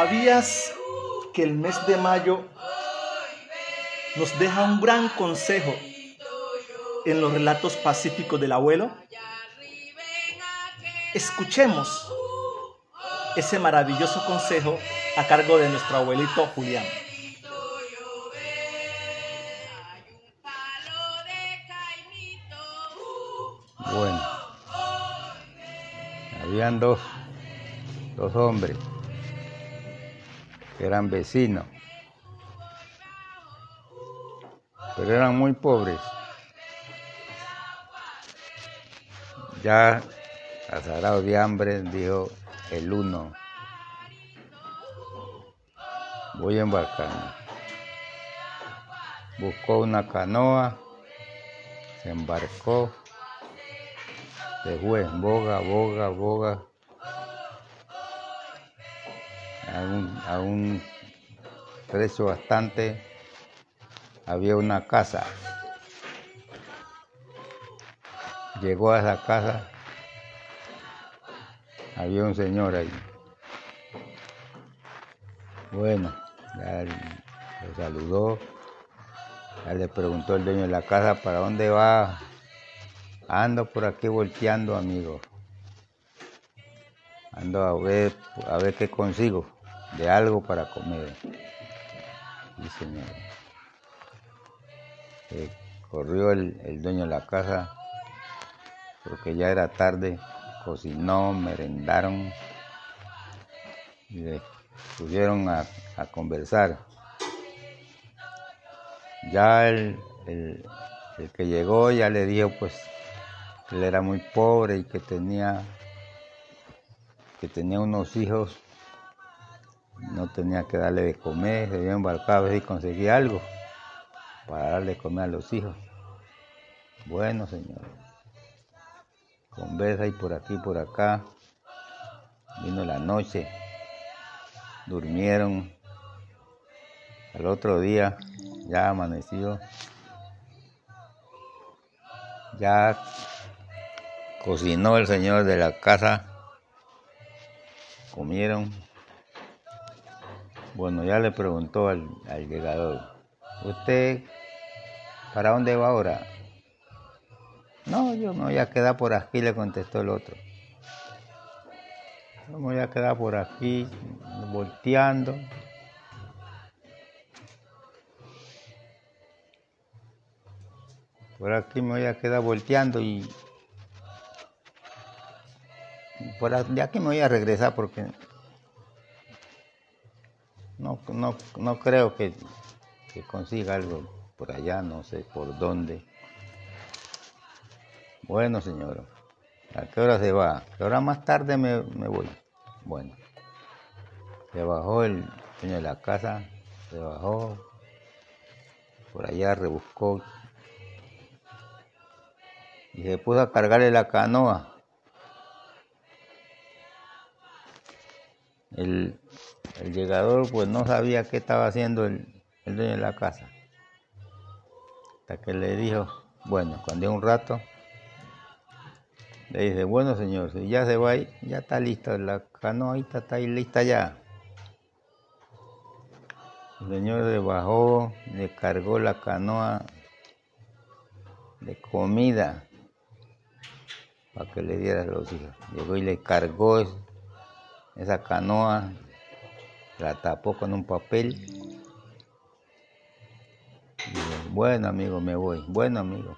¿Sabías que el mes de mayo nos deja un gran consejo en los relatos pacíficos del abuelo? Escuchemos ese maravilloso consejo a cargo de nuestro abuelito Julián. Bueno, habían dos, dos hombres eran vecinos, pero eran muy pobres. Ya azarado de hambre, dijo el uno, voy a embarcarme. Buscó una canoa, se embarcó, se fue, boga, boga, boga, a un, a un precio bastante, había una casa. Llegó a esa casa, había un señor ahí. Bueno, le saludó, ya le preguntó el dueño de la casa, ¿para dónde va? Ando por aquí volteando, amigo. Ando a ver, a ver qué consigo de algo para comer. Señor. Eh, corrió el, el dueño de la casa porque ya era tarde, cocinó, merendaron y le pusieron a, a conversar. Ya el, el, el que llegó ya le dijo pues que él era muy pobre y que tenía que tenía unos hijos, no tenía que darle de comer, se había embarcado a ver si conseguía algo para darle de comer a los hijos. Bueno, señor, conversa y por aquí, por acá, vino la noche, durmieron, al otro día ya amaneció, ya cocinó el señor de la casa, comieron. Bueno, ya le preguntó al, al llegador, ¿usted para dónde va ahora? No, yo me voy a quedar por aquí, le contestó el otro. Yo me voy a quedar por aquí, volteando. Por aquí me voy a quedar volteando y por a- de aquí me voy a regresar porque no, no, no creo que, que consiga algo por allá, no sé por dónde. Bueno, señor, ¿a qué hora se va? ¿A qué hora más tarde me, me voy? Bueno, se bajó el dueño de la casa, se bajó, por allá rebuscó y se puso a cargarle la canoa. El, el llegador pues no sabía qué estaba haciendo el, el dueño de la casa. Hasta que le dijo, bueno, cuando un rato, le dice, bueno señor, si ya se va ahí, ya está lista, la canoita está ahí lista ya. El señor se bajó, le cargó la canoa de comida para que le diera a los hijos. Llegó y le cargó esa canoa, la tapó con un papel. Bueno amigo, me voy. Bueno amigo,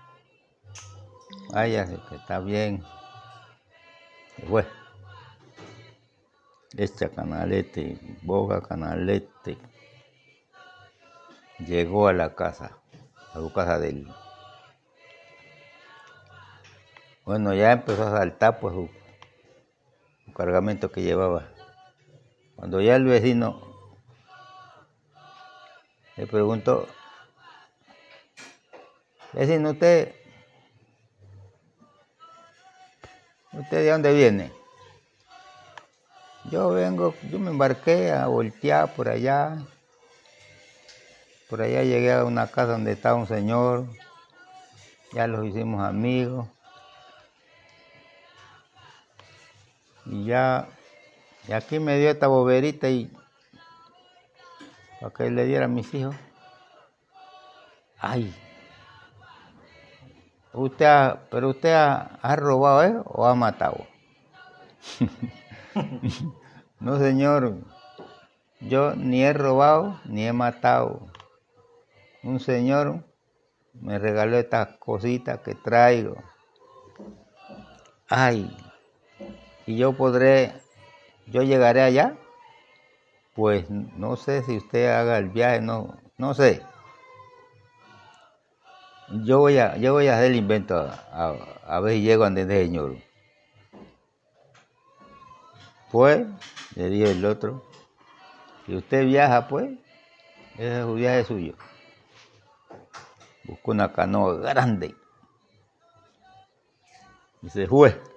váyase que está bien. Se fue. Echa canalete, boga canalete. Llegó a la casa, a su casa de él. Bueno, ya empezó a saltar pues su cargamento que llevaba. Cuando ya el vecino le preguntó, vecino, ¿usted, usted de dónde viene? Yo vengo, yo me embarqué a voltear por allá. Por allá llegué a una casa donde estaba un señor, ya los hicimos amigos. Y ya, y aquí me dio esta boberita y para que le diera a mis hijos. Ay, usted ha, pero usted ha, robado ¿eh? o ha matado. no, señor, yo ni he robado ni he matado. Un señor me regaló estas cositas que traigo. Ay, y yo podré, yo llegaré allá. Pues no sé si usted haga el viaje, no, no sé. Yo voy a, yo voy a hacer el invento a, ver si llego ante el señor. Pues, le dije el otro, si usted viaja, pues, ese es un viaje suyo. Buscó una canoa grande y se fue.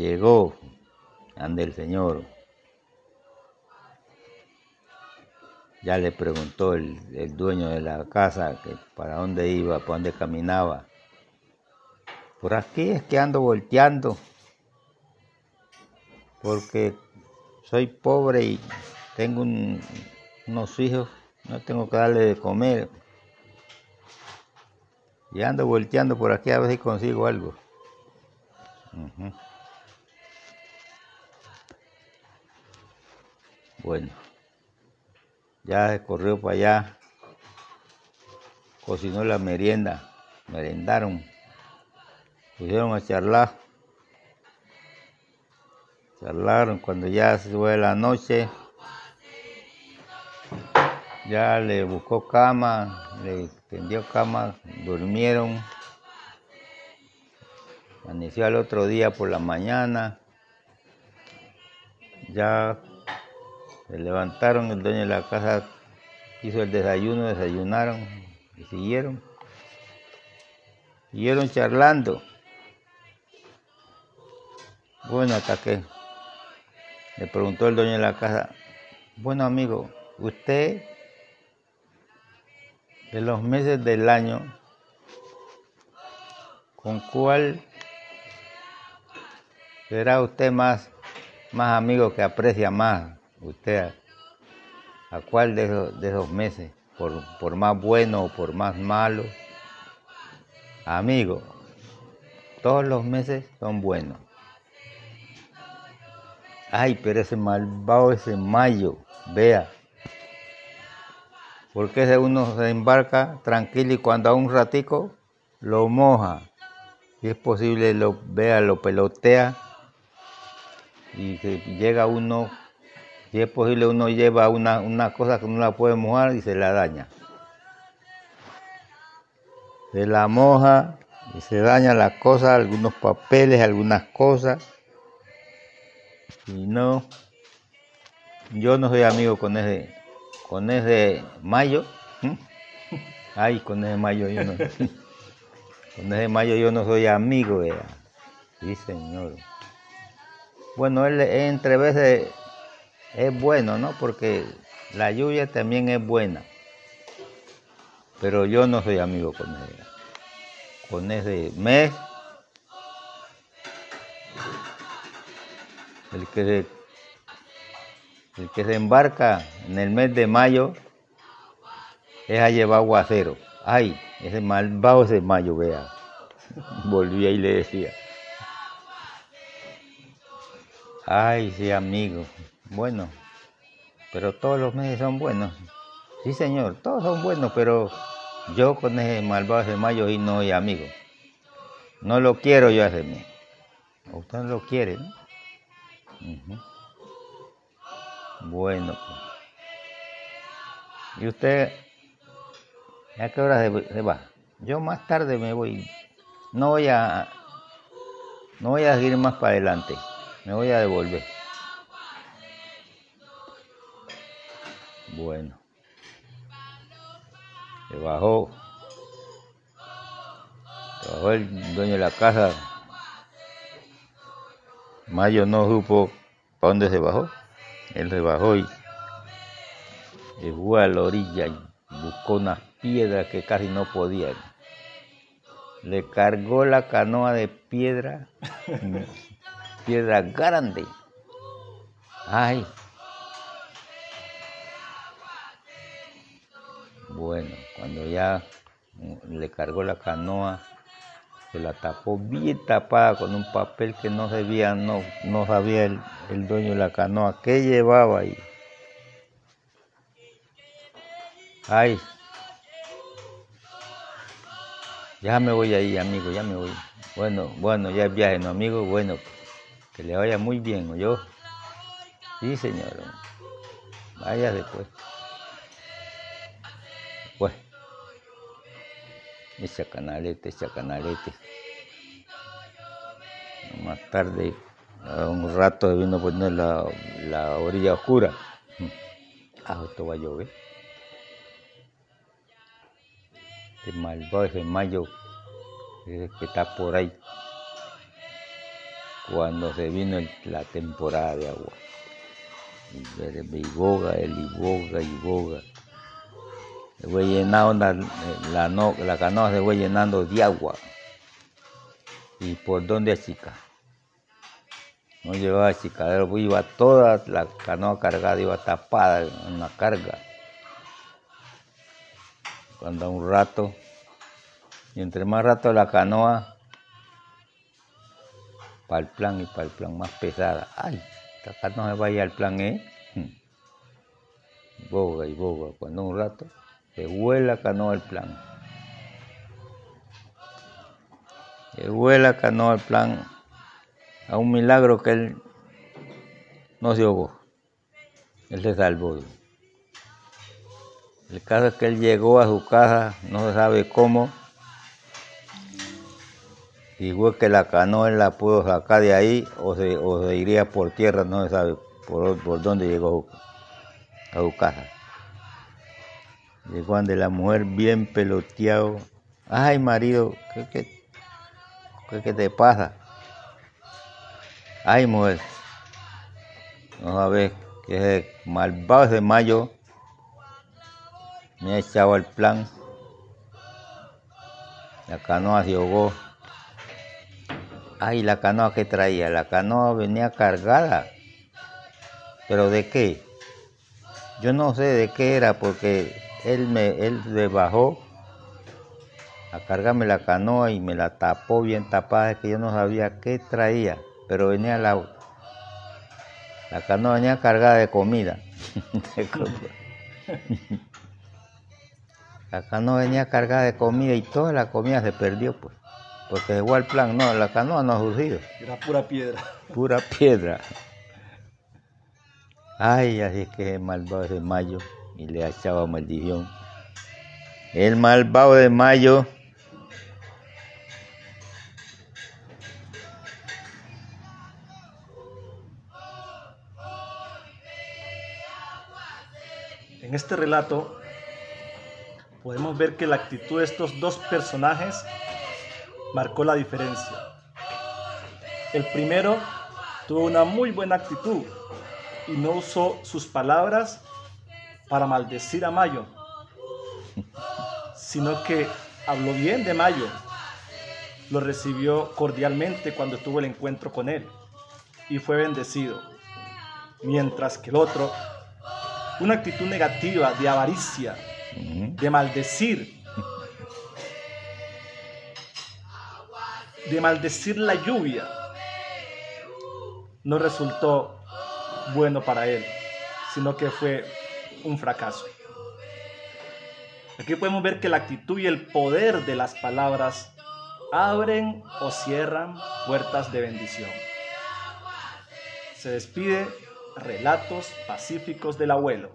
Llegó ante el Señor. Ya le preguntó el, dueño de la casa que para dónde iba, para dónde caminaba. Por aquí es que ando volteando, porque soy pobre y tengo unos hijos, no tengo que darle de comer. Y ando volteando por aquí a ver si consigo algo. Bueno ya se corrió para allá, cocinó la merienda, merendaron, pusieron a charlar, charlaron cuando ya se fue la noche, ya le buscó cama, le tendió cama, durmieron, amaneció al otro día por la mañana, ya se levantaron, el dueño de la casa hizo el desayuno, desayunaron y siguieron. Siguieron charlando. Bueno, hasta que le preguntó el dueño de la casa, bueno amigo, usted de los meses del año, ¿con cuál será usted más, más amigo que aprecia más? Usted a, cuál de esos, meses, por, más bueno o por más malo. Amigo, todos los meses son buenos. Ay, pero ese malvado, ese mayo, vea. Porque ese uno se embarca tranquilo y cuando a un ratico lo moja. Si es posible, lo vea, lo pelotea y llega uno si es posible, uno lleva una, cosa que no la puede mojar y se la daña. Se la moja y se daña la cosa, algunos papeles, algunas cosas. Y no, yo no soy amigo con ese, con ese mayo. Ay, con ese mayo yo no. con ese mayo yo no soy amigo, de Sí, señor. Bueno, él entre veces es bueno, ¿no? Porque la lluvia también es buena. Pero yo no soy amigo con ella. Con ese mes, el que se, el que se embarca en el mes de mayo es a llevar aguacero. Ay, ese malvado ese mayo, vea. Volvía y le decía. Ay, sí, amigo. Bueno, pero todos los meses son buenos. Sí, señor, todos son buenos, pero yo con ese malvado de mayo y no soy amigo. No lo quiero yo ese mes. Usted no lo quiere, ¿no? Bueno, pues. ¿Y usted a qué hora se va? Yo más tarde me voy. No voy a no voy a seguir más para adelante. Me voy a devolver. Bueno. Se bajó. Se bajó el dueño de la casa. Mayo no supo para dónde se bajó. Él se bajó y, fue a la orilla y buscó unas piedras que casi no podía. Le cargó la canoa de piedra, piedra grande. Ay. Bueno, cuando ya le cargó la canoa, se la tapó bien tapada con un papel que no sabía, no, no sabía el, el dueño de la canoa qué llevaba ahí. Ay, ya me voy ahí, amigo, ya me voy. Bueno, bueno, ya es viaje, ¿no, amigo? Bueno, que le vaya muy bien, ¿o yo? Sí, señor. Vaya después. Ese canalete, ese canalete. Más tarde, un rato vino a poner la, la orilla oscura. Ah, esto va a llover. Este malvado mayo que está por ahí. Cuando se vino la temporada de agua. Y boga, el boga y boga. Se fue llenando la, la, la canoa se fue llenando de agua. ¿Y por dónde chica? No llevaba chicadero, iba toda la canoa cargada, iba tapada en la carga. Cuando un rato, y entre más rato la canoa, para el plan y para el plan más pesada. ¡Ay! Esta no se vaya al plan E. Boga y boga. Cuando un rato se vuela canoa al plan. Se vuela canoa al plan a un milagro que él no se ahogó. Él se salvó. El caso es que él llegó a su casa, no se sabe cómo, y fue que la canoa él la pudo sacar de ahí o se, iría por tierra, no se sabe por dónde llegó a su casa. Llegó de la mujer bien peloteado. Ay, marido, ¿qué, qué, qué, te pasa? Ay, mujer, no sabes que ese malvado de mayo me ha echado el plan. La canoa se ahogó. Ay, la canoa que traía, la canoa venía cargada. ¿Pero de qué? Yo no sé de qué era porque él me él se bajó a cargarme la canoa y me la tapó bien tapada, es que yo no sabía qué traía, pero venía la la canoa venía cargada de comida. la canoa venía cargada de comida y toda la comida se perdió pues. Porque igual plan, no, la canoa no ha surgido. Era pura piedra. Pura piedra. Ay, así es que malvado de Mayo y le echaba maldición. El malvado de Mayo En este relato podemos ver que la actitud de estos dos personajes marcó la diferencia. El primero tuvo una muy buena actitud y no usó sus palabras para maldecir a Mayo, sino que habló bien de Mayo, lo recibió cordialmente cuando tuvo el encuentro con él y fue bendecido, mientras que el otro, una actitud negativa de avaricia, de maldecir, de maldecir la lluvia, no resultó bueno para él, sino que fue un fracaso. Aquí podemos ver que la actitud y el poder de las palabras abren o cierran puertas de bendición. Se despide Relatos Pacíficos del Abuelo.